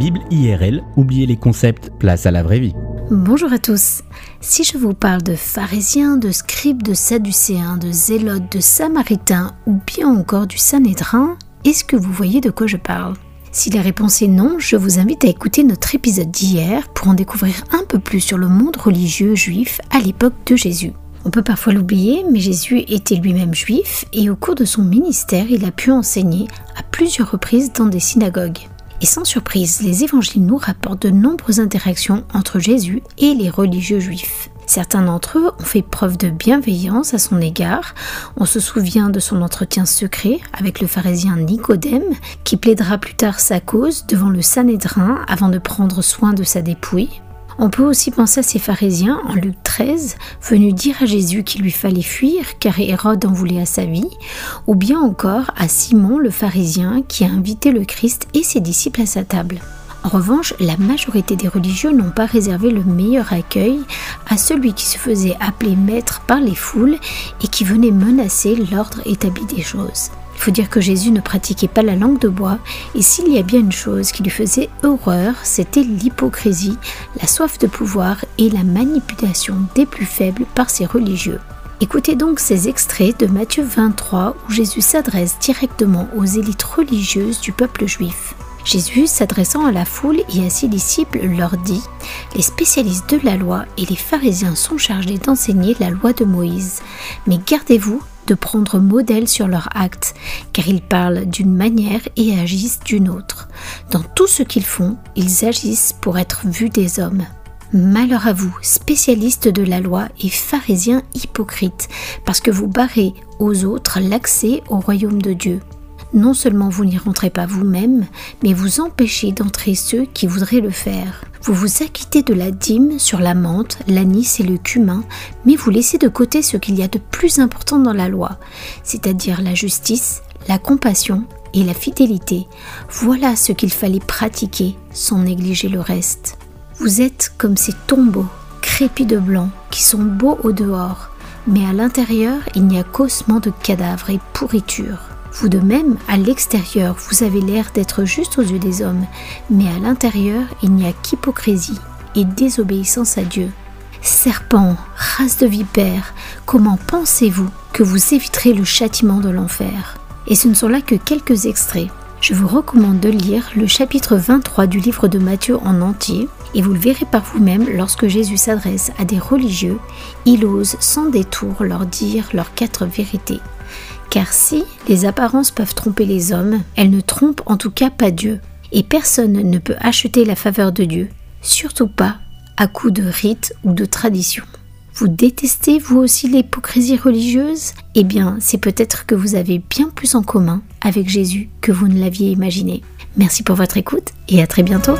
Bible IRL, oubliez les concepts, place à la vraie vie. Bonjour à tous. Si je vous parle de pharisiens, de scribes, de sadducéens, de zélotes, de samaritains ou bien encore du Sanhédrin, est-ce que vous voyez de quoi je parle? Si la réponse est non, je vous invite à écouter notre épisode d'hier pour en découvrir un peu plus sur le monde religieux juif à l'époque de Jésus. On peut parfois l'oublier, mais Jésus était lui-même juif et au cours de son ministère, il a pu enseigner à plusieurs reprises dans des synagogues. Et sans surprise, les évangiles nous rapportent de nombreuses interactions entre Jésus et les religieux juifs. Certains d'entre eux ont fait preuve de bienveillance à son égard. On se souvient de son entretien secret avec le pharisien Nicodème, qui plaidera plus tard sa cause devant le Sanhédrin avant de prendre soin de sa dépouille. On peut aussi penser à ces pharisiens en Luc 13, venus dire à Jésus qu'il lui fallait fuir car Hérode en voulait à sa vie, ou bien encore à Simon le pharisien qui a invité le Christ et ses disciples à sa table. En revanche, la majorité des religieux n'ont pas réservé le meilleur accueil à celui qui se faisait appeler maître par les foules et qui venait menacer l'ordre établi des choses. Il faut dire que Jésus ne pratiquait pas la langue de bois, et s'il y a bien une chose qui lui faisait horreur, c'était l'hypocrisie, la soif de pouvoir et la manipulation des plus faibles par ses religieux. Écoutez donc ces extraits de Matthieu 23 où Jésus s'adresse directement aux élites religieuses du peuple juif. Jésus, s'adressant à la foule et à ses disciples, leur dit Les spécialistes de la loi et les pharisiens sont chargés d'enseigner la loi de Moïse. Mais gardez-vous de prendre modèle sur leurs actes, car ils parlent d'une manière et agissent d'une autre. Dans tout ce qu'ils font, ils agissent pour être vus des hommes. Malheur à vous, spécialistes de la loi et pharisiens hypocrites, parce que vous barrez aux autres l'accès au royaume de Dieu non seulement vous n'y rentrez pas vous-même, mais vous empêchez d'entrer ceux qui voudraient le faire. Vous vous acquittez de la dîme sur la menthe, l'anis et le cumin, mais vous laissez de côté ce qu'il y a de plus important dans la loi, c'est-à-dire la justice, la compassion et la fidélité. Voilà ce qu'il fallait pratiquer sans négliger le reste. Vous êtes comme ces tombeaux crépis de blanc qui sont beaux au dehors, mais à l'intérieur il n'y a qu'ossement de cadavres et pourriture. Vous de même, à l'extérieur, vous avez l'air d'être juste aux yeux des hommes, mais à l'intérieur, il n'y a qu'hypocrisie et désobéissance à Dieu. Serpent, race de vipère, comment pensez-vous que vous éviterez le châtiment de l'enfer? Et ce ne sont là que quelques extraits. Je vous recommande de lire le chapitre 23 du livre de Matthieu en entier, et vous le verrez par vous-même lorsque Jésus s'adresse à des religieux, il ose sans détour leur dire leurs quatre vérités. Car si les apparences peuvent tromper les hommes, elles ne trompent en tout cas pas Dieu. Et personne ne peut acheter la faveur de Dieu, surtout pas à coup de rites ou de traditions. Vous détestez vous aussi l'hypocrisie religieuse? Eh bien, c'est peut-être que vous avez bien plus en commun avec Jésus que vous ne l'aviez imaginé. Merci pour votre écoute et à très bientôt.